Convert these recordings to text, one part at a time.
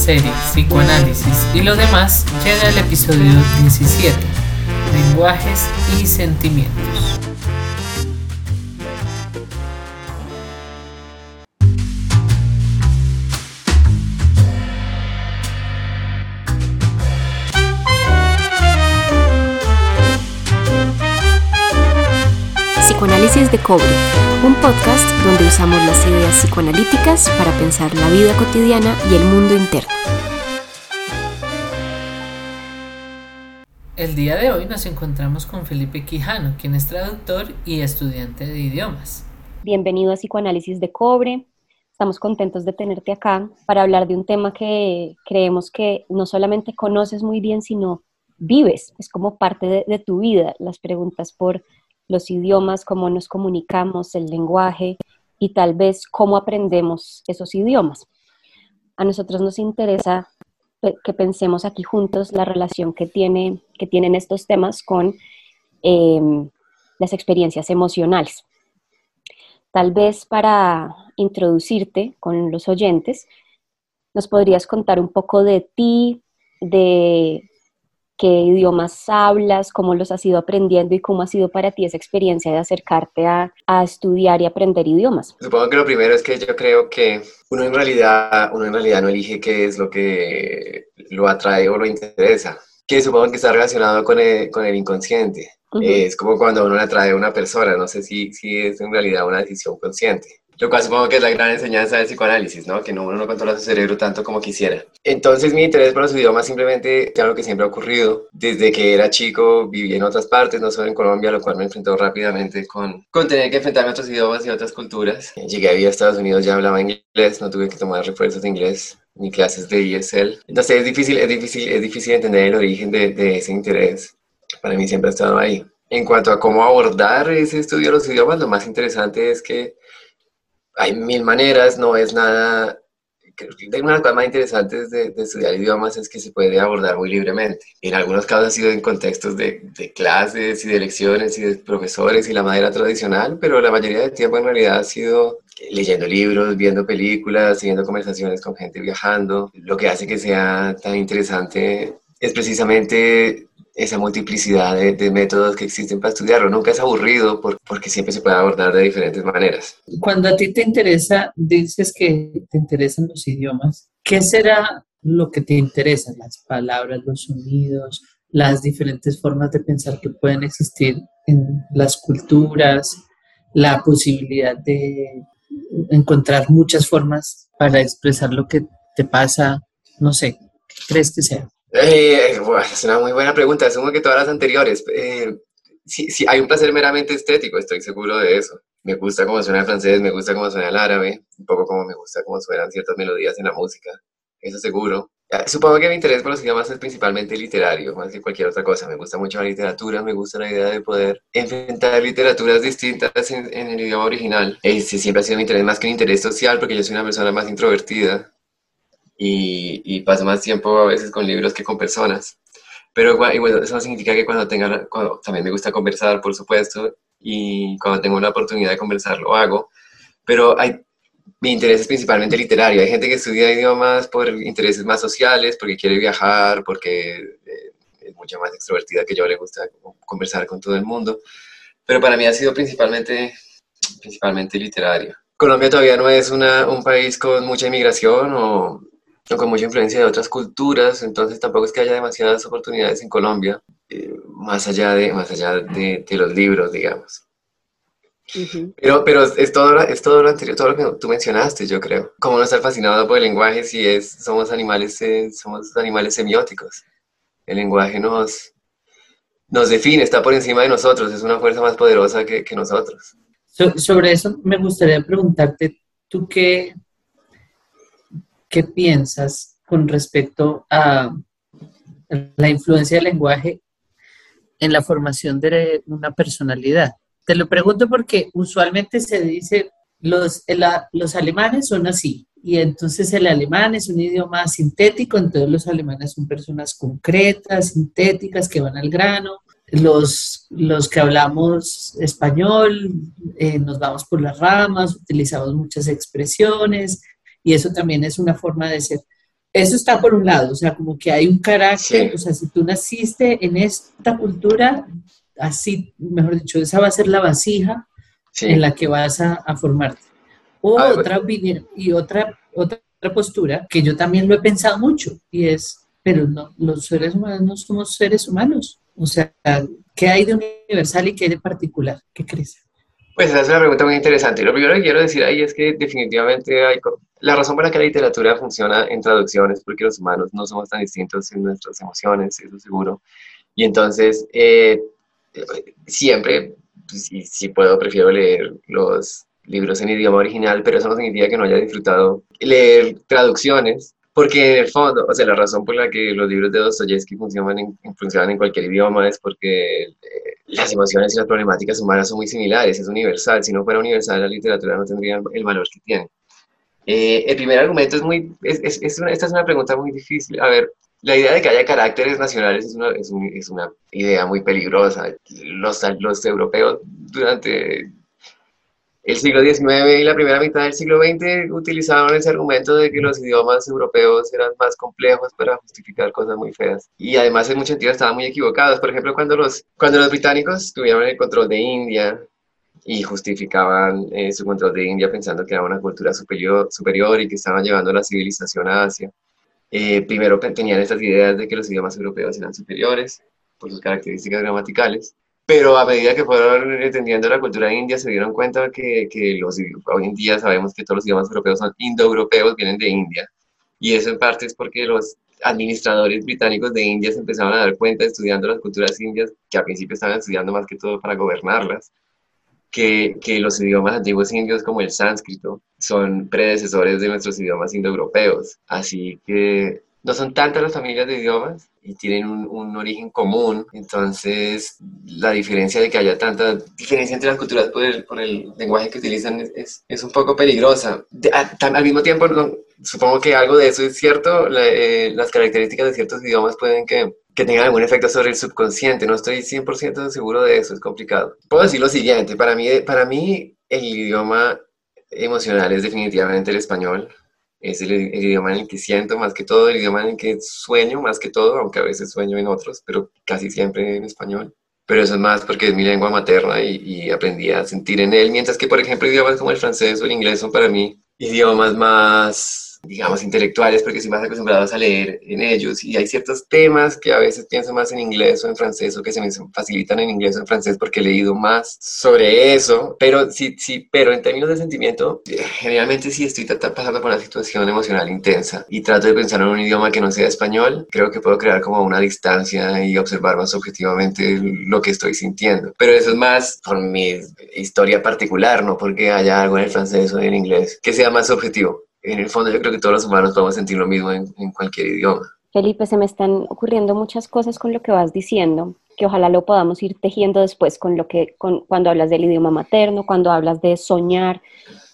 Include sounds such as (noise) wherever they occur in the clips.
serie Psicoanálisis y lo demás llega el episodio 17, Lenguajes y Sentimientos. Psicoanálisis de Cobre, un podcast donde usamos las ideas psicoanalíticas para pensar la vida cotidiana y el mundo interno. El día de hoy nos encontramos con Felipe Quijano, quien es traductor y estudiante de idiomas. Bienvenido a Psicoanálisis de Cobre. Estamos contentos de tenerte acá para hablar de un tema que creemos que no solamente conoces muy bien, sino vives, es como parte de, de tu vida, las preguntas por los idiomas, cómo nos comunicamos, el lenguaje y tal vez cómo aprendemos esos idiomas. A nosotros nos interesa que pensemos aquí juntos la relación que, tiene, que tienen estos temas con em, las experiencias emocionales. Tal vez para introducirte con los oyentes, nos podrías contar un poco de ti, de qué idiomas hablas, cómo los has ido aprendiendo y cómo ha sido para ti esa experiencia de acercarte a, estudiar y aprender idiomas. Supongo que lo primero es que yo creo que uno en realidad, uno en realidad no elige qué es lo que lo atrae o lo interesa, que supongo que está relacionado con el, con el inconsciente. Es como cuando uno le atrae a una persona, no sé si, si es en realidad una decisión consciente. Lo cual supongo que es la gran enseñanza del psicoanálisis, ¿no? Que no, uno no controla su cerebro tanto como quisiera. Entonces mi interés por los idiomas simplemente es algo que siempre ha ocurrido. Desde que era chico viví en otras partes, no solo en Colombia, lo cual me enfrentó rápidamente con, con tener que enfrentarme a otros idiomas y otras culturas. Llegué a vivir a Estados Unidos, ya hablaba inglés, no tuve que tomar refuerzos de inglés ni clases de ESL. Entonces es difícil, es difícil, es difícil entender el origen de, de ese interés. Para mí siempre ha estado ahí. En cuanto a cómo abordar ese estudio de los idiomas, lo más interesante es que hay mil maneras, no es nada... Una de las cosas más interesantes de, estudiar idiomas es que se puede abordar muy libremente. En algunos casos ha sido en contextos de, de, clases y de lecciones y de profesores y la manera tradicional, pero la mayoría del tiempo en realidad ha sido leyendo libros, viendo películas, teniendo conversaciones con gente viajando. Lo que hace que sea tan interesante es precisamente esa multiplicidad de, métodos que existen para estudiarlo. Nunca es aburrido porque siempre se puede abordar de diferentes maneras. Cuando a ti te interesa, dices que te interesan los idiomas, ¿qué será lo que te interesa? Las palabras, los sonidos, las diferentes formas de pensar que pueden existir en las culturas, la posibilidad de encontrar muchas formas para expresar lo que te pasa, no sé, ¿qué crees que sea? Eh, es una muy buena pregunta, asumo que todas las anteriores. Eh, sí, hay un placer meramente estético, estoy seguro de eso. Me gusta cómo suena el francés, me gusta cómo suena el árabe, un poco como me gusta cómo suenan ciertas melodías en la música, eso seguro. Supongo que mi interés por los idiomas es principalmente literario, más que cualquier otra cosa. Me gusta mucho la literatura, me gusta la idea de poder enfrentar literaturas distintas en, el idioma original. Ese siempre ha sido mi interés más que un interés social, porque yo soy una persona más introvertida y, paso más tiempo a veces con libros que con personas. Pero igual, eso significa que cuando tenga, también me gusta conversar, por supuesto, y cuando tengo la oportunidad de conversar lo hago. Pero hay, mi interés es principalmente literario. Hay gente que estudia idiomas por intereses más sociales, porque quiere viajar, porque eh, es mucho más extrovertida que yo, le gusta conversar con todo el mundo. Pero para mí ha sido principalmente, principalmente literario. Colombia todavía no es una, un país con mucha inmigración o con mucha influencia de otras culturas, entonces tampoco es que haya demasiadas oportunidades en Colombia, eh, más allá, de, más allá de, los libros, digamos. Pero, pero es, todo, es todo lo anterior, todo lo que tú mencionaste, yo creo. Como no estar fascinado por el lenguaje si es, somos, animales, eh, somos animales semióticos. El lenguaje nos, nos define, está por encima de nosotros, es una fuerza más poderosa que, que nosotros. sobre eso me gustaría preguntarte, ¿tú qué, ¿qué piensas con respecto a la influencia del lenguaje en la formación de una personalidad? Te lo pregunto porque usualmente se dice, los, los alemanes son así, y entonces el alemán es un idioma sintético, entonces los alemanes son personas concretas, sintéticas, que van al grano. Los, los que hablamos español eh, nos vamos por las ramas, utilizamos muchas expresiones, y eso también es una forma de ser. eso está por un lado, o sea, como que hay un carácter, o sea, si tú naciste en esta cultura, así, mejor dicho, esa va a ser la vasija en la que vas a, formarte. O ah, otra y otra, otra postura que yo también lo he pensado mucho y es, pero no, los seres humanos no somos seres humanos. O sea, ¿qué hay de universal y qué hay de particular? ¿Qué crees? Pues esa es una pregunta muy interesante. Lo primero que quiero decir ahí es que definitivamente hay la razón por la que la literatura funciona en traducciones, porque los humanos no somos tan distintos en nuestras emociones, eso seguro. Y entonces, eh, siempre, pues, si, puedo, prefiero leer los libros en idioma original, pero eso no significa que no haya disfrutado leer traducciones, porque en el fondo, o sea, la razón por la que los libros de Dostoyevsky funcionan en, funcionan en cualquier idioma es porque eh, las emociones y las problemáticas humanas son muy similares, es universal. Si no fuera universal, la literatura no tendría el valor que tiene. Eh, el primer argumento es muy, es, es, esta es una pregunta muy difícil. A ver, la idea de que haya caracteres nacionales es una, es, es una idea muy peligrosa. Los, los europeos durante el siglo XIX y la primera mitad del siglo XX utilizaban ese argumento de que los idiomas europeos eran más complejos para justificar cosas muy feas. Y además en muchos sentidos estaban muy equivocados. Por ejemplo, cuando los, cuando los británicos tuvieron el control de India y justificaban eh, su control de India pensando que era una cultura superior, superior y que estaban llevando la civilización a Asia. Eh, primero tenían estas ideas de que los idiomas europeos eran superiores por sus características gramaticales, pero a medida que fueron entendiendo la cultura india se dieron cuenta que, que los, hoy en día sabemos que todos los idiomas europeos son indoeuropeos, vienen de India, y eso en parte es porque los administradores británicos de India se empezaron a dar cuenta estudiando las culturas indias, que al principio estaban estudiando más que todo para gobernarlas, que, los idiomas antiguos indios como el sánscrito son predecesores de nuestros idiomas indoeuropeos. Así que no son tantas las familias de idiomas y tienen un, origen común, entonces la diferencia de que haya tanta diferencia entre las culturas por el, el lenguaje que utilizan es, un poco peligrosa. al mismo tiempo, supongo que algo de eso es cierto, eh, las características de ciertos idiomas pueden que que tenga algún efecto sobre el subconsciente. No estoy 100% seguro de eso, es complicado. Puedo decir lo siguiente, para mí, para mí el idioma emocional es definitivamente el español. Es el, idioma en el que siento más que todo, el idioma en el que sueño más que todo, aunque a veces sueño en otros, pero casi siempre en español. Pero eso es más porque es mi lengua materna y, y aprendí a sentir en él, mientras que, por ejemplo, idiomas como el francés o el inglés son para mí idiomas más digamos, intelectuales, porque estoy más acostumbrados a leer en ellos. Y hay ciertos temas que a veces pienso más en inglés o en francés o que se me facilitan en inglés o en francés porque he leído más sobre eso. Pero sí, sí, pero en términos de sentimiento, generalmente sí estoy pasando por una situación emocional intensa y trato de pensar en un idioma que no sea español. Creo que puedo crear como una distancia y observar más objetivamente lo que estoy sintiendo. Pero eso es más por mi historia particular, no porque haya algo en el francés o en el inglés que sea más objetivo en el fondo yo creo que todos los humanos podemos sentir lo mismo en, cualquier idioma. Felipe, se me están ocurriendo muchas cosas con lo que vas diciendo, que ojalá lo podamos ir tejiendo después con lo que, con, cuando hablas del idioma materno, cuando hablas de soñar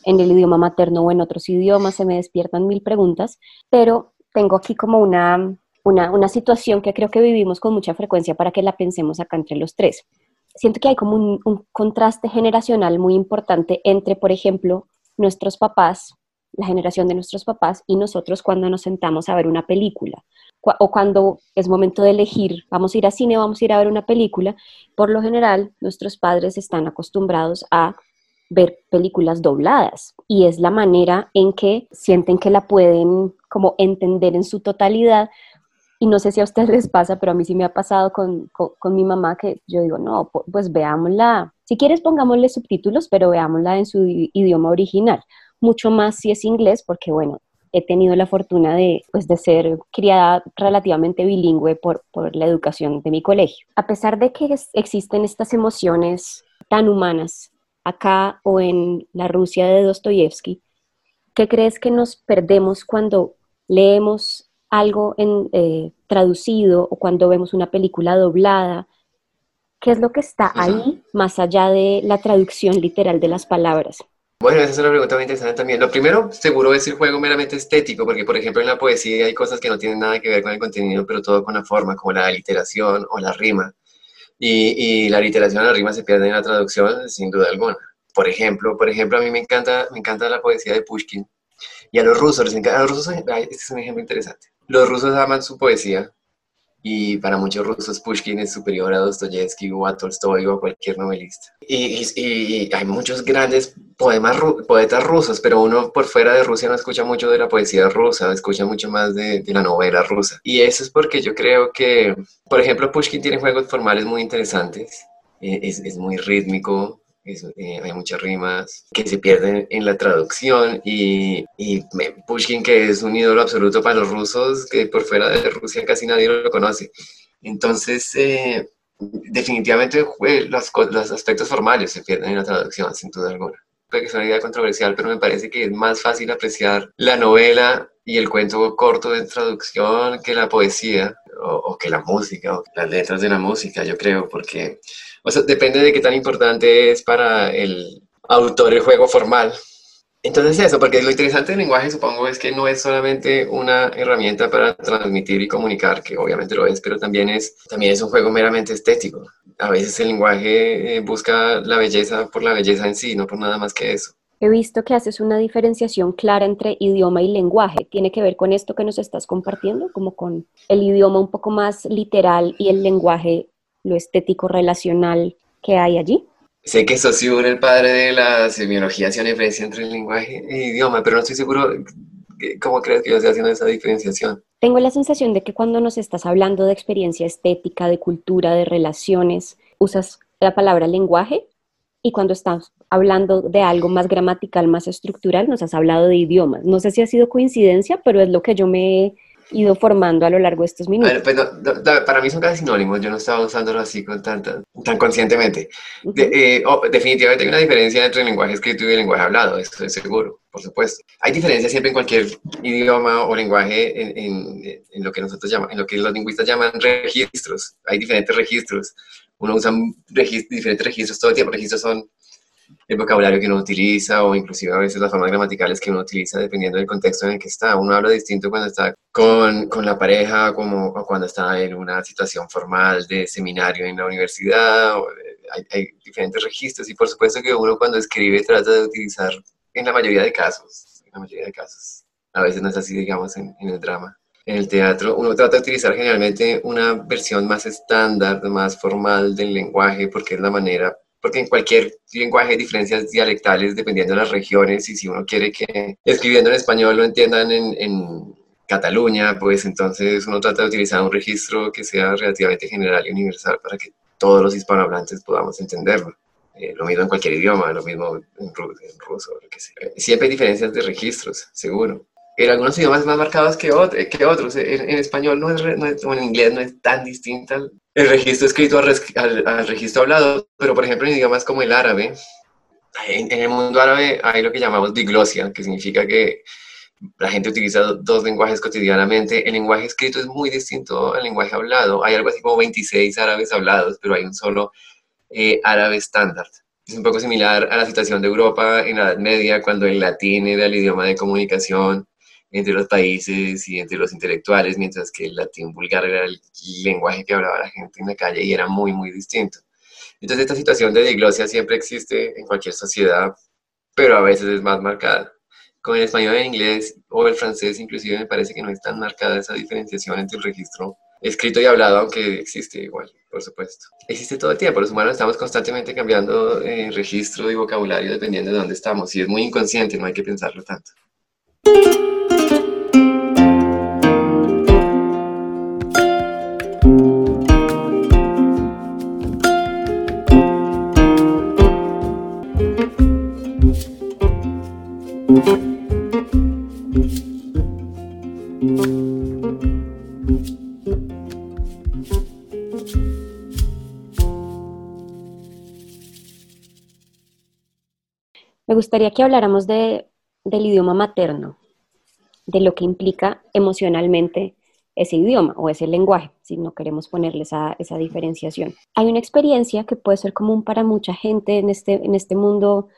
en el idioma materno o en otros idiomas, se me despiertan mil preguntas, pero tengo aquí como una, una, una situación que creo que vivimos con mucha frecuencia para que la pensemos acá entre los tres. Siento que hay como un, un contraste generacional muy importante entre, por ejemplo, nuestros papás la generación de nuestros papás y nosotros cuando nos sentamos a ver una película. O cuando es momento de elegir, vamos a ir a cine, vamos a ir a ver una película, por lo general nuestros padres están acostumbrados a ver películas dobladas. Y es la manera en que sienten que la pueden como entender en su totalidad. Y no sé si a ustedes les pasa, pero a mí sí me ha pasado con, con, mi mamá que yo digo, no, pues veámosla, si quieres pongámosle subtítulos, pero veámosla en su idioma original mucho más si es inglés, porque bueno, he tenido la fortuna de, pues, de ser criada relativamente bilingüe por, por la educación de mi colegio. A pesar de que existen estas emociones tan humanas acá o en la Rusia de Dostoyevsky, ¿qué crees que nos perdemos cuando leemos algo en, eh, traducido o cuando vemos una película doblada? ¿Qué es lo que está ahí más allá de la traducción literal de las palabras? Bueno, esa es una pregunta muy interesante también. Lo primero, seguro, es el juego meramente estético, porque, por ejemplo, en la poesía hay cosas que no tienen nada que ver con el contenido, pero todo con la forma, como la literación o la rima. Y, la literación o la rima se pierde en la traducción, sin duda alguna. Por ejemplo, por ejemplo, a mí me encanta, me encanta la poesía de Pushkin, Y a los rusos, a los rusos, este es un ejemplo interesante. Los rusos aman su poesía y para muchos rusos Pushkin es superior a Dostoyevsky o a Tolstoy o a cualquier novelista. Y, hay muchos grandes poemas, poetas rusos, pero uno por fuera de Rusia no escucha mucho de la poesía rusa, escucha mucho más de, la novela rusa. Y eso es porque yo creo que, por ejemplo, Pushkin tiene juegos formales muy interesantes, eh, es, es muy rítmico, eh, hay muchas rimas que se pierden en la traducción y, y, Pushkin, que es un ídolo absoluto para los rusos, que por fuera de Rusia casi nadie lo conoce. Entonces, eh, definitivamente los, los, aspectos formales se pierden en la traducción, sin duda alguna. Puede que sea una idea controversial, pero me parece que es más fácil apreciar la novela y el cuento corto de traducción que la poesía o, que la música o las letras de la música, yo creo, porque o sea, depende de qué tan importante es para el autor el juego formal. Entonces eso, porque lo interesante del lenguaje supongo es que no es solamente una herramienta para transmitir y comunicar, que obviamente lo es, pero también es, también es un juego meramente estético. A veces el lenguaje eh, busca la belleza por la belleza en sí, no por nada más que eso. He visto que haces una diferenciación clara entre idioma y lenguaje. ¿Tiene que ver con esto que nos estás compartiendo? Como con el idioma un poco más literal y el lenguaje lo estético relacional que hay allí? Sé que Saussure, el padre de la semiología, hacía una diferencia entre el lenguaje e idioma, pero no estoy seguro cómo crees que yo estoy haciendo esa diferenciación. Tengo la sensación de que cuando nos estás hablando de experiencia estética, de cultura, de relaciones, usas la palabra lenguaje y cuando estás hablando de algo más gramatical, más estructural, nos has hablado de idiomas. No sé si ha sido coincidencia, pero es lo que yo me ido formando a lo largo de estos minutos. Pues para mí son casi sinónimos, yo no estaba usándolo así con tanta, tan conscientemente. Eh, definitivamente hay una diferencia entre el lenguaje escrito y el lenguaje hablado, eso es seguro, por supuesto. Hay diferencia siempre en cualquier idioma o lenguaje en, en, lo que nosotros llamamos, en lo que los lingüistas llaman registros. Hay diferentes registros. Uno usa diferentes registros todo el tiempo. Registros son el vocabulario que uno utiliza o inclusive a veces las formas gramaticales que uno utiliza dependiendo del contexto en el que está. Uno habla distinto cuando está con, con la pareja como cuando está en una situación formal de seminario en la universidad. hay, hay, diferentes registros y por supuesto que uno cuando escribe trata de utilizar en la mayoría de casos, en la mayoría de casos, a veces no es así digamos en, en el drama. En el teatro uno trata de utilizar generalmente una versión más estándar, más formal del lenguaje porque es la manera porque en cualquier lenguaje hay diferencias dialectales dependiendo de las regiones y si uno quiere que escribiendo en español lo entiendan en, en Cataluña, pues entonces uno trata de utilizar un registro que sea relativamente general y universal para que todos los hispanohablantes podamos entenderlo. Eh, lo mismo en cualquier idioma, lo mismo en, ruso, lo que sea. Siempre hay diferencias de registros, seguro. En algunos idiomas más marcados que, que otros. En, español no es, o en inglés no es tan distinta el registro escrito al, registro hablado, pero por ejemplo en idiomas como el árabe, en, el mundo árabe hay lo que llamamos diglosia, que significa que la gente utiliza dos lenguajes cotidianamente. El lenguaje escrito es muy distinto al lenguaje hablado. Hay algo así como 26 árabes hablados, pero hay un solo eh, árabe estándar. Es un poco similar a la situación de Europa en la Edad Media, cuando el latín era el idioma de comunicación entre los países y entre los intelectuales, mientras que el latín vulgar era el lenguaje que hablaba la gente en la calle y era muy, muy distinto. Entonces esta situación de diglosia siempre existe en cualquier sociedad, pero a veces es más marcada. Con el español el inglés o el francés inclusive me parece que no es tan marcada esa diferenciación entre el registro escrito y hablado, aunque existe igual, por supuesto. Existe todo el tiempo, los humanos estamos constantemente cambiando eh, registro y vocabulario dependiendo de dónde estamos y es muy inconsciente, no hay que pensarlo tanto. Me gustaría que habláramos de, del idioma materno, de lo que implica emocionalmente ese idioma o ese lenguaje, si no queremos ponerle esa, esa diferenciación. Hay una experiencia que puede ser común para mucha gente en este, en este mundo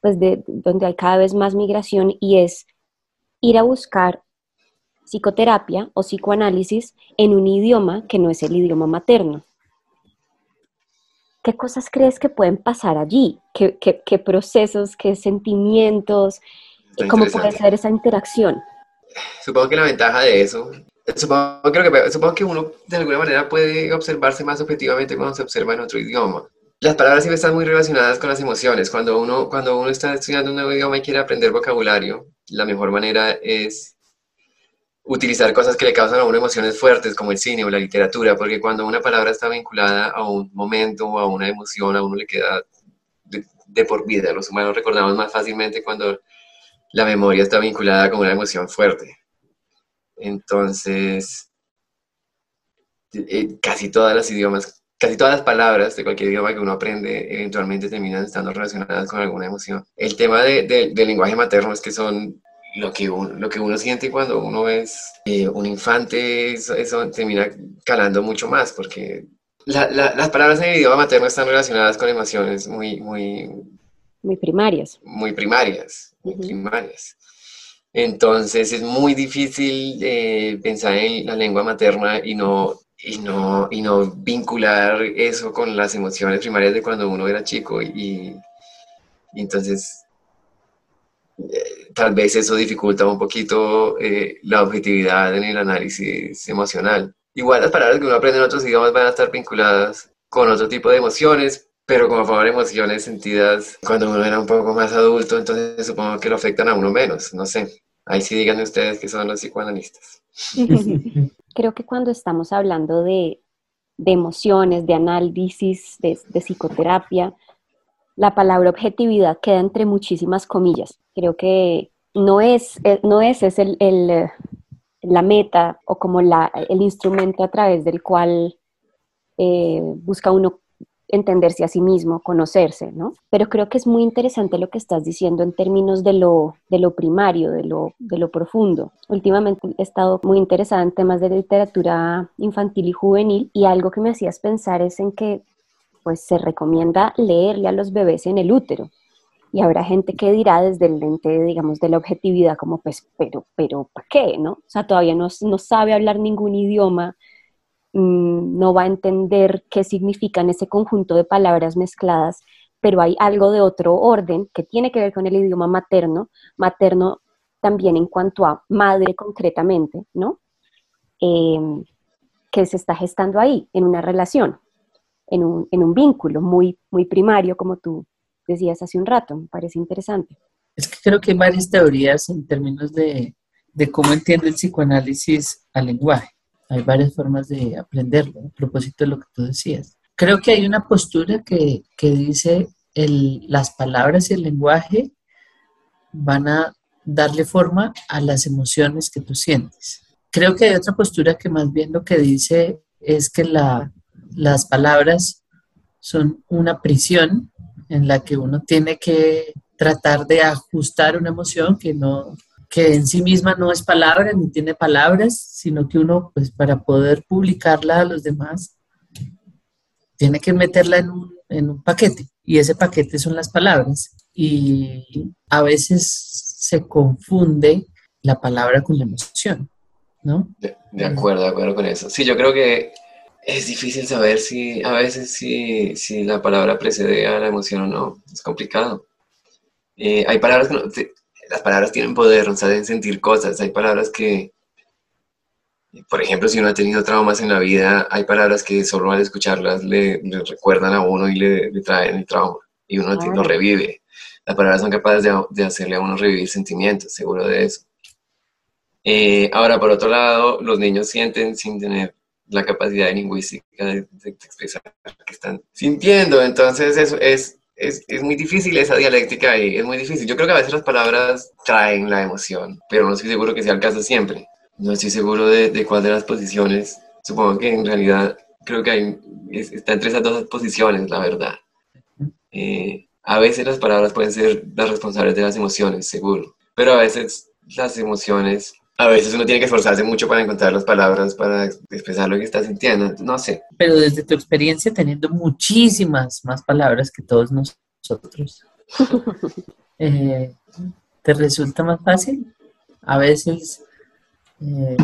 pues de, donde hay cada vez más migración y es ir a buscar psicoterapia o psicoanálisis en un idioma que no es el idioma materno. ¿Qué cosas crees que pueden pasar allí? ¿Qué, procesos, qué sentimientos, ¿Cómo puede ser esa interacción? Supongo que la ventaja de eso, supongo, creo que, supongo que uno de alguna manera puede observarse más objetivamente cuando se observa en otro idioma. Las palabras siempre están muy relacionadas con las emociones. Cuando uno, cuando uno está estudiando un nuevo idioma y quiere aprender vocabulario, la mejor manera es utilizar cosas que le causan a uno emociones fuertes, como el cine o la literatura, porque cuando una palabra está vinculada a un momento o a una emoción, a uno le queda de, por vida. Los humanos recordamos más fácilmente cuando la memoria está vinculada con una emoción fuerte. Entonces, eh, casi todas las idiomas, casi todas las palabras de cualquier idioma que uno aprende eventualmente terminan estando relacionadas con alguna emoción. El tema del lenguaje materno es que son lo que uno, lo que uno siente cuando uno es eh, un infante, eso, termina calando mucho más, porque las palabras en el idioma materno están relacionadas con emociones muy, muy... Muy primarias. Muy primarias, primarias. Entonces es muy difícil eh, pensar en la lengua materna y no, y, no, y no vincular eso con las emociones primarias de cuando uno era chico. Y, y entonces eh, tal vez eso dificulta un poquito eh, la objetividad en el análisis emocional. Igual las palabras que uno aprende en otros idiomas van a estar vinculadas con otro tipo de emociones, pero como fueron emociones sentidas cuando uno era un poco más adulto, entonces supongo que lo afectan a uno menos, no sé. Ahí sí díganme ustedes que son los psicoanalistas. (laughs) Creo que cuando estamos hablando de, de emociones, de análisis, de, de psicoterapia, la palabra objetividad queda entre muchísimas comillas. Creo que no es, eh, no es, es el, el, la meta o como la, el instrumento a través del cual eh, busca uno entenderse a sí mismo, conocerse, ¿no? Pero creo que es muy interesante lo que estás diciendo en términos de lo, de lo primario, de lo, de lo profundo. Últimamente he estado muy interesada en temas de literatura infantil y juvenil y algo que me hacías pensar es en que pues se recomienda leerle a los bebés en el útero. Y habrá gente que dirá desde el lente, digamos, de la objetividad, como, pues, pero, pero, ¿para qué? ¿No? O sea, todavía no, no sabe hablar ningún idioma, mm, no va a entender qué significan ese conjunto de palabras mezcladas, pero hay algo de otro orden que tiene que ver con el idioma materno, materno también en cuanto a madre concretamente, ¿no? Em, que se está gestando ahí, en una relación en un, en un vínculo muy, muy primario, como tú decías hace un rato. Me parece interesante. Es que creo que hay varias teorías en términos de, de cómo entiende el psicoanálisis al lenguaje. Hay varias formas de aprenderlo, a propósito de lo que tú decías. Creo que hay una postura que, que dice el, las palabras y el lenguaje van a darle forma a las emociones que tú sientes. Creo que hay otra postura que más bien lo que dice es que la, las palabras son una prisión en la que uno tiene que tratar de ajustar una emoción que no que en sí misma no es palabra ni tiene palabras, sino que uno pues para poder publicarla a los demás tiene que meterla en un, en un paquete y ese paquete son las palabras y a veces se confunde la palabra con la emoción, ¿no? De, de acuerdo, de acuerdo con eso. Sí, yo creo que es difícil saber si a veces si, si, la palabra precede a la emoción o no. Es complicado. Eh, hay palabras que las palabras tienen poder, sea, deben sentir cosas. Hay palabras que, por ejemplo, si uno ha tenido traumas en la vida, hay palabras que solo al escucharlas le, recuerdan a uno y le, traen el trauma y uno lo revive. Las palabras son capaces de, de, hacerle a uno revivir sentimientos, seguro de eso. Eh, ahora, por otro lado, los niños sienten sin tener la capacidad lingüística de, expresar lo que están sintiendo. Entonces, eso es, es, es, muy difícil esa dialéctica y es muy difícil. Yo creo que a veces las palabras traen la emoción, pero no estoy seguro que sea el caso siempre. No estoy seguro de, de cuál de las posiciones. Supongo que en realidad creo que hay, está entre esas dos posiciones, la verdad. Eh, a veces las palabras pueden ser las responsables de las emociones, seguro, pero a veces las emociones a veces uno tiene que esforzarse mucho para encontrar las palabras para expresar lo que está sintiendo, no sé. Pero desde tu experiencia teniendo muchísimas más palabras que todos nosotros, (laughs) eh, ¿te resulta más fácil? A veces eh,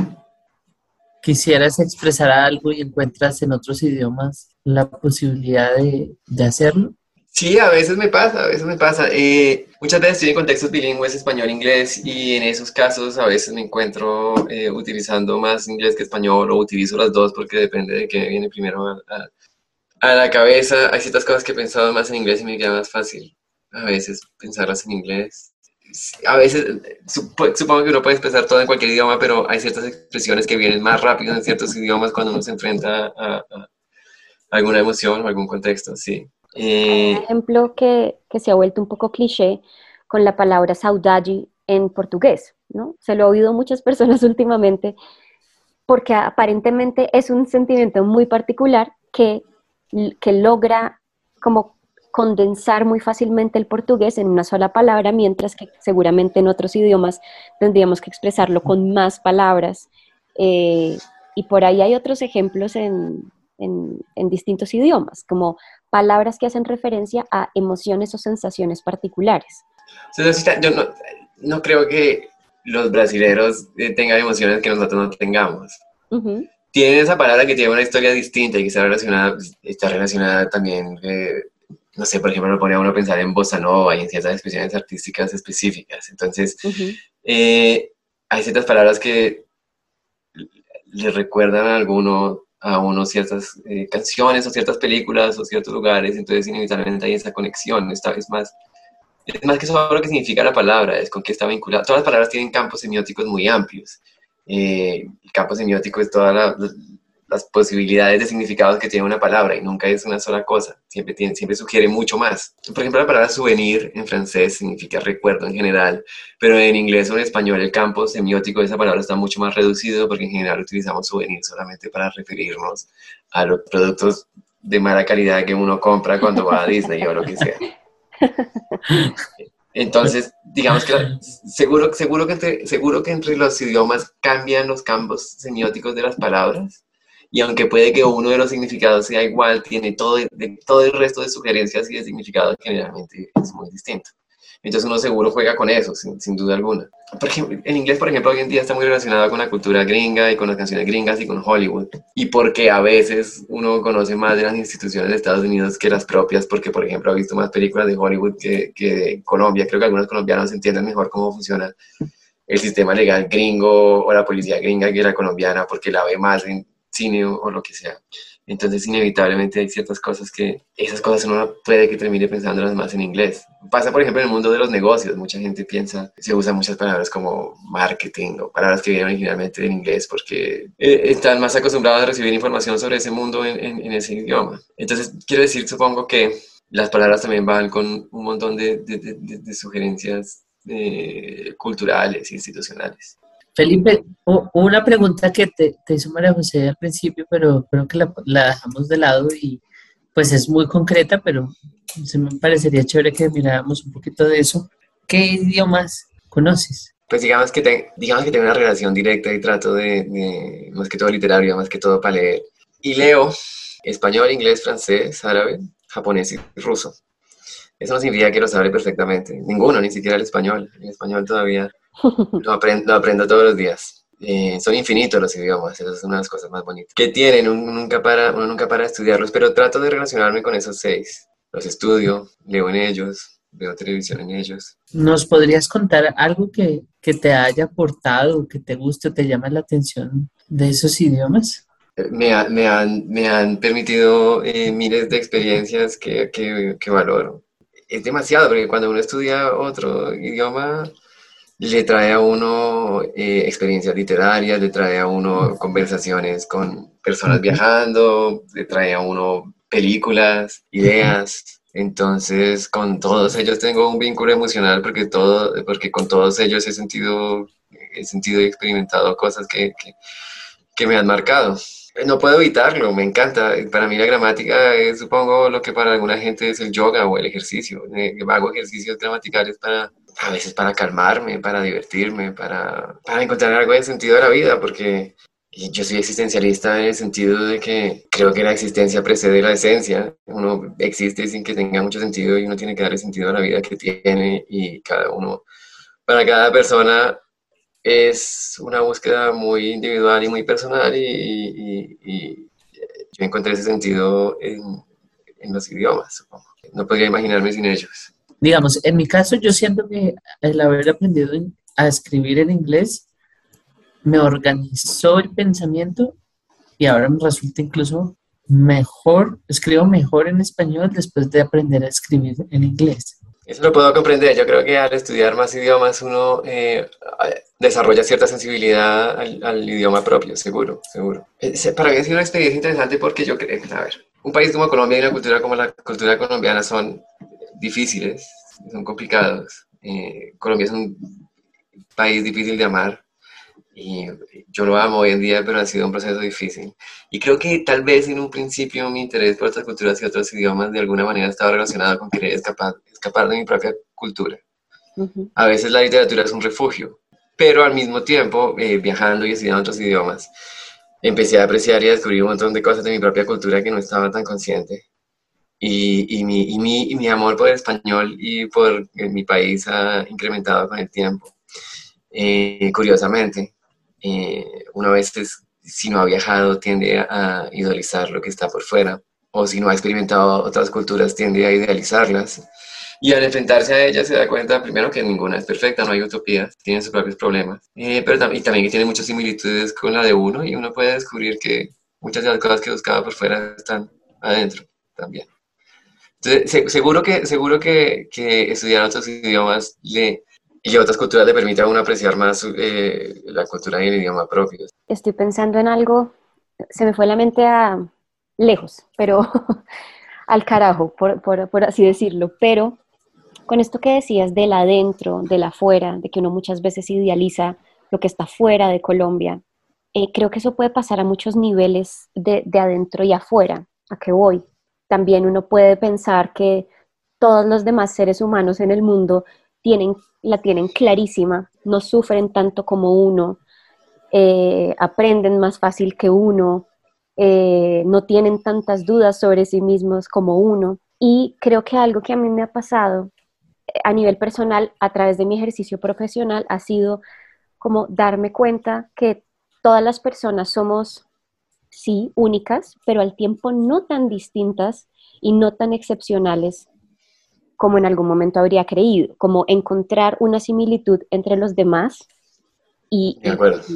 quisieras expresar algo y encuentras en otros idiomas la posibilidad de, de hacerlo. Sí, a veces me pasa, a veces me pasa. Eh, muchas veces estoy en contextos bilingües, español-inglés, y en esos casos a veces me encuentro eh, utilizando más inglés que español o utilizo las dos porque depende de qué viene primero a, la cabeza. Hay ciertas cosas que he pensado más en inglés y me queda más fácil a veces pensarlas en inglés. A veces, supongo que uno puede expresar todo en cualquier idioma, pero hay ciertas expresiones que vienen más rápido en ciertos idiomas cuando uno se enfrenta a alguna emoción o algún contexto, sí. Eh, un ejemplo que, que, se ha vuelto un poco cliché con la palabra saudade en portugués, ¿no? Se lo ha oído muchas (laughs) personas últimamente porque aparentemente es un sentimiento muy particular que, que logra como condensar muy fácilmente el portugués en una sola palabra, mientras que seguramente en otros idiomas tendríamos que expresarlo con más palabras. Eh, y por ahí hay otros ejemplos en, en, en, distintos idiomas, como palabras que hacen referencia a emociones o sensaciones particulares. Yo no, no creo que los brasileños eh, tengan emociones que nosotros no tengamos. Tienen esa palabra que tiene una historia distinta y que está relacionada, está relacionada también, eh, no sé, por ejemplo, lo pone a uno a pensar en bossa nova y en ciertas expresiones artísticas específicas. Entonces, eh, hay ciertas palabras que le recuerdan a alguno a uno ciertas eh, canciones o ciertas películas o ciertos lugares, entonces inevitablemente hay esa conexión, esta vez más. Es más que solo lo que significa la palabra, es con qué está vinculada. Todas las palabras tienen campos semióticos muy amplios. Eh, el campo semiótico es toda la, las posibilidades de significados que tiene una palabra y nunca es una sola cosa, siempre, tiene, siempre sugiere mucho más. Por ejemplo, la palabra souvenir en francés significa recuerdo en general, pero en inglés o en español el campo semiótico de esa palabra está mucho más reducido porque en general utilizamos souvenir solamente para referirnos a los productos de mala calidad que uno compra cuando va a Disney o lo que sea. (laughs) Entonces, digamos que seguro, seguro, que entre, seguro que entre los idiomas cambian los campos semióticos de las palabras, y aunque puede que uno de los significados sea igual, tiene todo, el resto de sugerencias y de significados generalmente es muy distinto. Entonces uno seguro juega con eso, sin, duda alguna. Por ejemplo, en inglés, por ejemplo, hoy en día está muy relacionado con la cultura gringa y con las canciones gringas y con Hollywood. Y porque a veces uno conoce más de las instituciones de Estados Unidos que las propias, porque, por ejemplo, ha visto más películas de Hollywood que, que de Colombia. Creo que algunos colombianos entienden mejor cómo funciona el sistema legal gringo o la policía gringa que la colombiana, porque la ve más en cine o, lo que sea. Entonces, inevitablemente hay ciertas cosas que, esas cosas uno puede que termine pensándolas más en inglés. Pasa, por ejemplo, en el mundo de los negocios. Mucha gente piensa, se usan muchas palabras como marketing o palabras que vienen originalmente en inglés porque eh, están más acostumbrados a recibir información sobre ese mundo en, en, ese idioma. Entonces, quiero decir, supongo que las palabras también van con un montón de, de, de, sugerencias eh, culturales, institucionales. Felipe, una pregunta que te, hizo María José al principio, pero creo que la, dejamos de lado y pues es muy concreta, pero se me parecería chévere que miráramos un poquito de eso. ¿Qué idiomas conoces? Pues digamos que, digamos que tengo una relación directa y trato de, más que todo literario, más que todo para leer. Y leo español, inglés, francés, árabe, japonés y ruso. Eso no significa que lo sabe perfectamente. Ninguno, ni siquiera el español. El español todavía (laughs) lo aprendo, aprendo todos los días. Eh, son infinitos los idiomas, esas son una de las cosas más bonitas. Que tienen, uno nunca, para, uno nunca para estudiarlos, pero trato de relacionarme con esos seis. Los estudio, leo en ellos, veo televisión en ellos. ¿Nos podrías contar algo que, que te haya aportado, que te guste o te llame la atención de esos idiomas? Eh, me, me, han, me han permitido eh, miles de experiencias que, que, que valoro. Es demasiado, porque cuando uno estudia otro idioma, le trae a uno eh, experiencias literarias, le trae a uno conversaciones con personas viajando, le trae a uno películas, ideas. Entonces, con todos ellos tengo un vínculo emocional porque, todo, porque con todos ellos he sentido, he sentido y experimentado cosas que, que, que me han marcado. No puedo evitarlo, me encanta. Para mí la gramática es, supongo, lo que para alguna gente es el yoga o el ejercicio. Eh, hago ejercicios gramaticales para, a veces para calmarme, para divertirme, para, para encontrar algo de sentido a la vida, porque yo soy existencialista en el sentido de que creo que la existencia precede la esencia. Uno existe sin que tenga mucho sentido y uno tiene que darle sentido a la vida que tiene y cada uno, para cada persona es una búsqueda muy individual y muy personal y, yo encontré ese sentido en, en los idiomas, supongo. no podría imaginarme sin ellos. Digamos, en mi caso, yo siento que el haber aprendido a escribir en inglés me organizó el pensamiento y ahora me resulta incluso mejor, escribo mejor en español después de aprender a escribir en inglés. Eso lo puedo comprender. Yo creo que al estudiar más idiomas uno eh, desarrolla cierta sensibilidad al, idioma propio, seguro, seguro. Eh, para mí ha sido una experiencia interesante porque yo creo, a ver, un país como Colombia y una cultura como la cultura colombiana son difíciles, son complicados. Eh, Colombia es un país difícil de amar y yo lo amo hoy en día, pero ha sido un proceso difícil. Y creo que tal vez en un principio mi interés por otras culturas y otros idiomas de alguna manera estaba relacionado con querer escapar, escapar de mi propia cultura. A veces la literatura es un refugio, pero al mismo tiempo, eh, viajando y estudiando otros idiomas, empecé a apreciar y a descubrir un montón de cosas de mi propia cultura que no estaba tan consciente. Y, y, mi, y, mi, y mi, amor por el español y por eh, mi país ha incrementado con el tiempo. Eh, curiosamente, eh, una vez si no ha viajado tiende a idolizar lo que está por fuera, o si no ha experimentado otras culturas tiende a idealizarlas. Y al enfrentarse a ellas se da cuenta primero que ninguna es perfecta, no hay utopías, tienen sus propios problemas, eh, pero también, y también que tiene muchas similitudes con la de uno y uno puede descubrir que muchas de las cosas que buscaba por fuera están adentro también. Entonces, seguro que, seguro que, que estudiar otros idiomas le, y otras culturas le permiten a uno apreciar más eh, la cultura y el idioma propio. Estoy pensando en algo, se me fue la mente a lejos, pero (laughs) al carajo, por, por, por, así decirlo. Pero con esto que decías del adentro, del afuera, de que uno muchas veces idealiza lo que está fuera de Colombia, eh, creo que eso puede pasar a muchos niveles de, de adentro y afuera. ¿A qué voy? También uno puede pensar que todos los demás seres humanos en el mundo tienen, la tienen clarísima, no sufren tanto como uno, eh, aprenden más fácil que uno, eh, no tienen tantas dudas sobre sí mismos como uno. Y creo que algo que a mí me ha pasado eh, a nivel personal a través de mi ejercicio profesional ha sido como darme cuenta que todas las personas somos, sí, únicas, pero al tiempo no tan distintas y no tan excepcionales como en algún momento habría creído, como encontrar una similitud entre los demás y,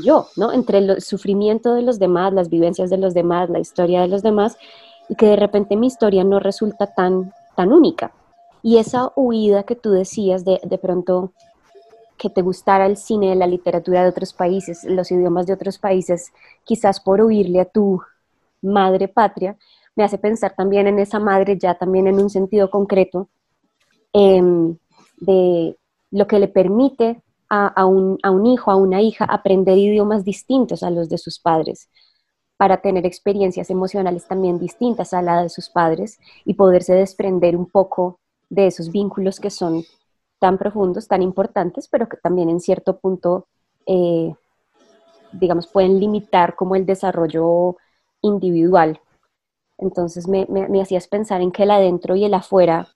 yo, ¿no? Entre el sufrimiento de los demás, las vivencias de los demás, la historia de los demás, y que de repente mi historia no resulta tan, tan única. Y esa huida que tú decías de, de pronto que te gustara el cine, la literatura de otros países, los idiomas de otros países, quizás por huirle a tu madre patria, me hace pensar también en esa madre ya también en un sentido concreto, Em, de lo que le permite a, un, a, un, hijo, a una hija, aprender idiomas distintos a los de sus padres, para tener experiencias emocionales también distintas a la de sus padres y poderse desprender un poco de esos vínculos que son tan profundos, tan importantes, pero que también en cierto punto, eh, digamos, pueden limitar como el desarrollo individual. Entonces me, me, me hacías pensar en que el adentro y el afuera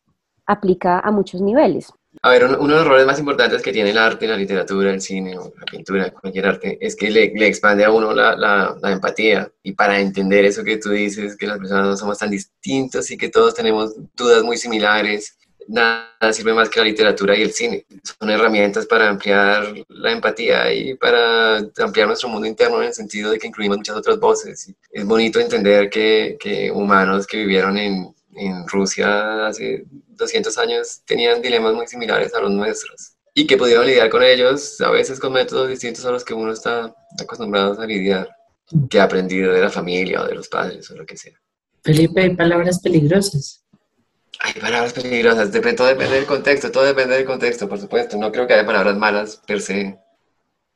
aplica a muchos niveles. A ver, uno, de los roles más importantes que tiene el arte, la literatura, el cine, la pintura, cualquier arte, es que le, le expande a uno la, la, la, empatía. Y para entender eso que tú dices, que las personas no somos tan distintos y que todos tenemos dudas muy similares, nada sirve más que la literatura y el cine. Son herramientas para ampliar la empatía y para ampliar nuestro mundo interno en el sentido de que incluimos muchas otras voces. es bonito entender que, que humanos que vivieron en, en Rusia hace 200 años tenían dilemas muy similares a los nuestros y que pudieron lidiar con ellos a veces con métodos distintos a los que uno está acostumbrado a lidiar, que ha aprendido de la familia o de los padres o lo que sea. Felipe, hay palabras peligrosas. Hay palabras peligrosas, depende, todo depende del contexto, todo depende del contexto, por supuesto. No creo que haya palabras malas per se.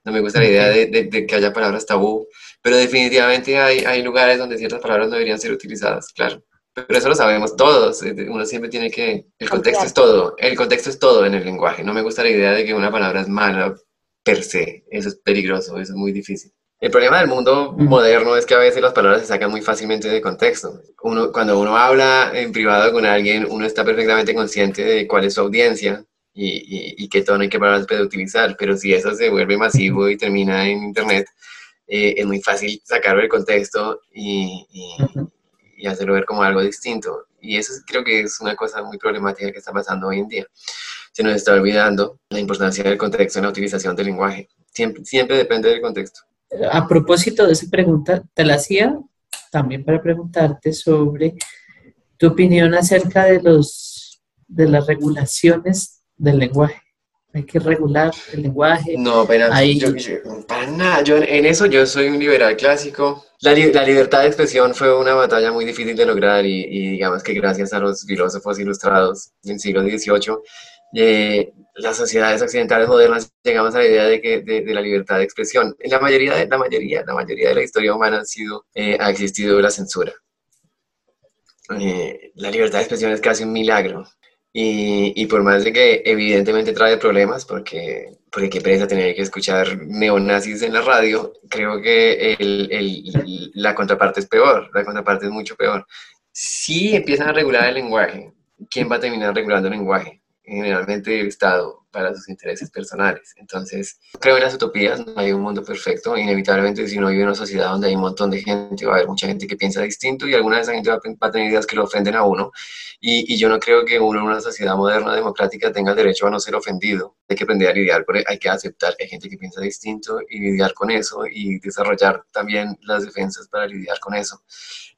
No me gusta la idea de, de, que haya palabras tabú, pero definitivamente hay, hay lugares donde ciertas palabras no deberían ser utilizadas, claro. Pero eso lo sabemos todos. Uno siempre tiene que... El contexto es todo. El contexto es todo en el lenguaje. No me gusta la idea de que una palabra es mala per se. Eso es peligroso, eso es muy difícil. El problema del mundo moderno es que a veces las palabras se sacan muy fácilmente de contexto. Uno, cuando uno habla en privado con alguien, uno está perfectamente consciente de cuál es su audiencia y, y, qué tono y qué palabras puede utilizar. Pero si eso se vuelve masivo y termina en Internet, eh, es muy fácil sacarlo del contexto y, y hacerlo ver como algo distinto. y eso creo que es una cosa muy problemática que está pasando hoy en día. Se nos está olvidando la importancia del contexto en la utilización del lenguaje. Siempre, siempre depende del contexto. A propósito de esa pregunta, te la hacía también para preguntarte sobre tu opinión acerca de, los, de las regulaciones del lenguaje. Hay que regular el lenguaje. No, pero yo, para nada. Yo, en eso yo soy un liberal clásico. La, la, libertad de expresión fue una batalla muy difícil de lograr y, y, digamos que gracias a los filósofos ilustrados del siglo XVIII eh, las sociedades occidentales modernas llegamos a la idea de, que, de, la libertad de expresión. La mayoría de la, mayoría, la mayoría de la historia humana ha, sido, eh, ha existido la censura. Eh, la libertad de expresión es casi un milagro. Y, y, por más de que evidentemente trae problemas, porque, porque qué pereza tener que escuchar neonazis en la radio, creo que el, la contraparte es peor, la contraparte es mucho peor. Si empiezan a regular el lenguaje, ¿quién va a terminar regulando el lenguaje? Generalmente el Estado para sus intereses personales. Entonces, creo en las utopías, no hay un mundo perfecto, inevitablemente si uno vive en una sociedad donde hay un montón de gente, va a haber mucha gente que piensa distinto y alguna de esa gente va a tener ideas que lo ofenden a uno. Y, y yo no creo que uno en una sociedad moderna, democrática, tenga el derecho a no ser ofendido. Hay que aprender a lidiar con hay que aceptar que hay gente que piensa distinto y lidiar con eso y desarrollar también las defensas para lidiar con eso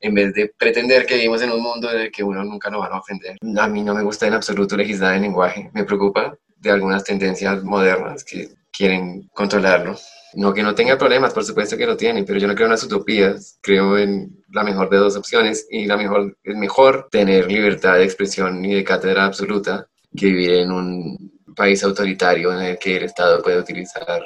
en vez de pretender que vivimos en un mundo en el que uno nunca nos va a ofender. A mí no me gusta en absoluto legislar el lenguaje, me preocupa de algunas tendencias modernas que quieren controlarlo. No que no tenga problemas, por supuesto que lo tiene, pero yo no creo en las utopías, creo en la mejor de dos opciones y la mejor es mejor tener libertad de expresión y de cátedra absoluta que vivir en un país autoritario en el que el Estado puede utilizar,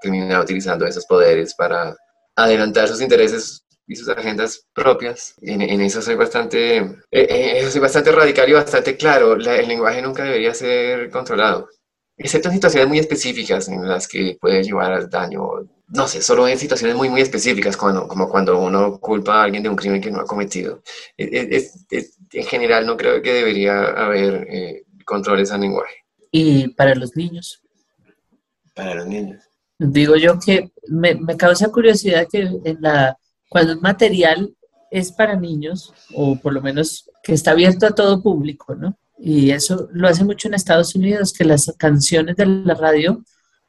terminar utilizando esos poderes para adelantar sus intereses y sus agendas propias. En, eso soy bastante, eh, eso soy bastante radical y bastante claro. el lenguaje nunca debería ser controlado, excepto en situaciones muy específicas en las que puede llevar al daño. No sé, solo en situaciones muy, muy específicas, cuando, como cuando uno culpa a alguien de un crimen que no ha cometido. en general, no creo que debería haber eh, controles al lenguaje. ¿Y para los niños? Para los niños. Digo yo que me, me causa curiosidad que en la cuando un material es para niños, o por lo menos que está abierto a todo público, ¿no? Y eso lo hace mucho en Estados Unidos, que las canciones de la radio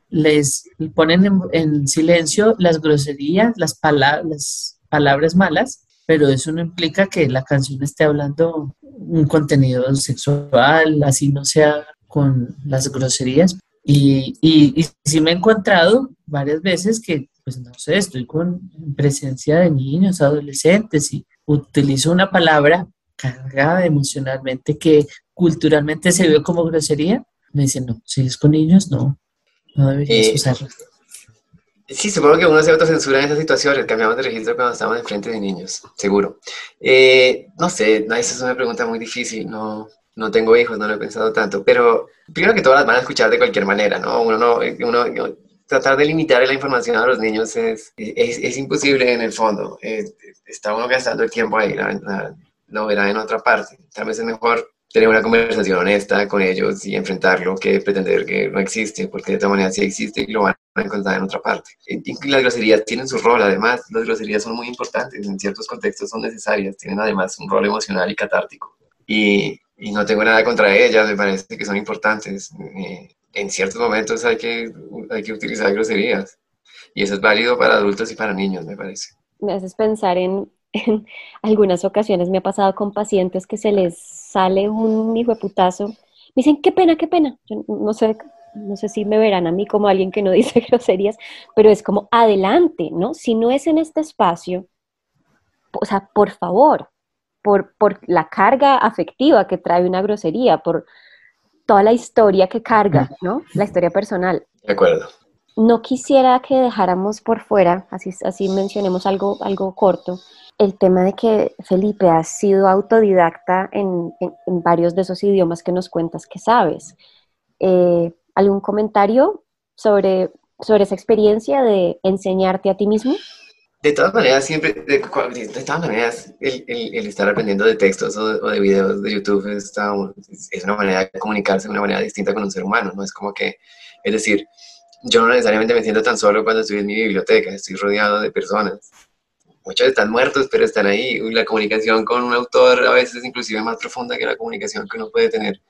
les ponen en, silencio las groserías, las, palabras, palabras malas, pero eso no implica que la canción esté hablando un contenido sexual, así no sea con las groserías. Y, y, y sí me he encontrado varias veces que pues no sé, estoy con presencia de niños, adolescentes y utilizo una palabra cargada emocionalmente que culturalmente se ve como grosería, me dicen, no, si es con niños, no, no deberías eh, usarla. Sí, supongo que uno se autocensura en esas situaciones, cambiamos de registro cuando estamos enfrente de niños, seguro. Eh, no sé, esa es una pregunta muy difícil, no, no tengo hijos, no lo he pensado tanto, pero primero que todas las van a escuchar de cualquier manera, ¿no? Uno no, uno, tratar de limitar la información a los niños es, es, imposible en el fondo. Eh, está uno gastando el tiempo ahí, lo verá en otra parte. Tal vez es mejor tener una conversación honesta con ellos y enfrentarlo que pretender que no existe, porque de todas maneras sí existe y lo van a encontrar en otra parte. Y las groserías tienen su rol, además, las groserías son muy importantes, en ciertos contextos son necesarias, tienen además un rol emocional y catártico. Y, y no tengo nada contra ellas, me parece que son importantes. Eh, en ciertos momentos hay que, hay que utilizar groserías. Y eso es válido para adultos y para niños, me parece. Me haces pensar en, (laughs) en algunas ocasiones, me ha pasado con pacientes que se les sale un hijo de putazo. Me dicen, qué pena, qué pena. Yo no sé, no sé si me verán a mí como alguien que no (laughs) dice groserías, pero es como adelante, ¿no? Si no es en este espacio, o sea, por favor, por, por la carga afectiva que trae una grosería, por, toda la historia que carga, ¿no? La historia personal. De acuerdo. No quisiera que dejáramos por fuera, así, así mencionemos algo, algo corto, el tema de que Felipe ha sido autodidacta en, varios de esos idiomas que nos cuentas que sabes. Eh, ¿Algún comentario sobre, sobre esa experiencia de enseñarte a ti mismo? De todas maneras, siempre, de, todas maneras, el, estar aprendiendo de textos o de, videos de YouTube es una manera de comunicarse de una manera distinta con un ser humano, ¿no? Es como que, es decir, yo no necesariamente me siento tan solo cuando estoy en mi biblioteca, estoy rodeado de personas muchos están muertos, pero están ahí. La comunicación con un autor a veces es inclusive más profunda que la comunicación que uno puede tener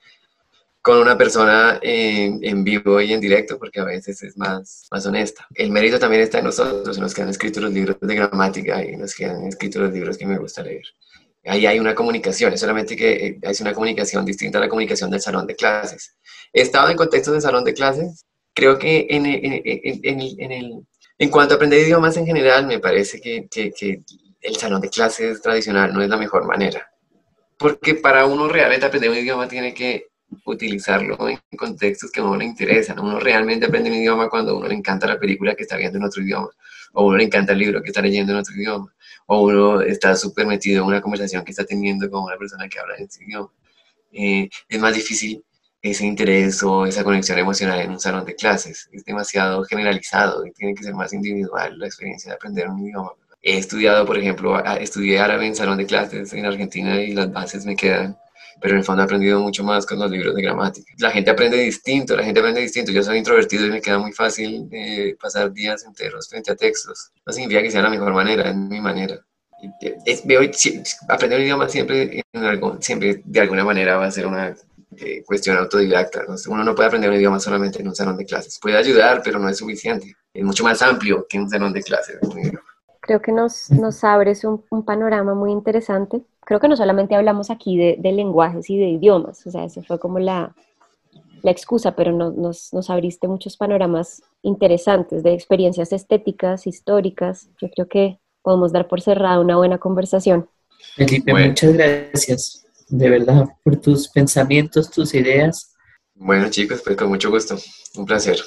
con una persona en, vivo y en directo, porque a veces es más, más honesta. El mérito también está en nosotros, en los que han escrito los libros de gramática y en los que han escrito los libros que me gusta leer. Ahí hay una comunicación, es solamente que es una comunicación distinta a la comunicación del salón de clases. He estado en contextos de salón de clases, creo que en, en, en, el, en cuanto a aprender idiomas en general, me parece que, que, que el salón de clases tradicional no es la mejor manera. Porque para uno realmente aprender un idioma tiene que utilizarlo en contextos que a uno le interesan. Uno realmente aprende un idioma cuando a uno le encanta la película que está viendo en otro idioma, o a uno le encanta el libro que está leyendo en otro idioma, o uno está súper metido en una conversación que está teniendo con una persona que habla en ese idioma. Eh, es más difícil ese interés o esa conexión emocional en un salón de clases. Es demasiado generalizado y tiene que ser más individual la experiencia de aprender un idioma. He estudiado, por ejemplo, estudié árabe en salón de clases en Argentina y las bases me quedan pero en el fondo he aprendido mucho más con los libros de gramática. La gente aprende distinto, la gente aprende distinto. Yo soy introvertido y me queda muy fácil eh, pasar días enteros frente a textos. No significa que sea la mejor manera, es mi manera. Es, veo, aprender un idioma siempre, en algo, siempre de alguna manera va a ser una eh, cuestión autodidacta. Uno no puede aprender un idioma solamente en un salón de clases. Puede ayudar, pero no es suficiente. Es mucho más amplio que un salón de clases. Creo que nos, nos abres un, un panorama muy interesante creo que no solamente hablamos aquí de, lenguajes y de idiomas, o sea, eso fue como la, la excusa, pero nos, nos, abriste muchos panoramas interesantes de experiencias estéticas, históricas. Yo creo que podemos dar por cerrada una buena conversación. Felipe, muchas gracias, de verdad, por tus pensamientos, tus ideas. Bueno, chicos, pues con mucho gusto. Un placer.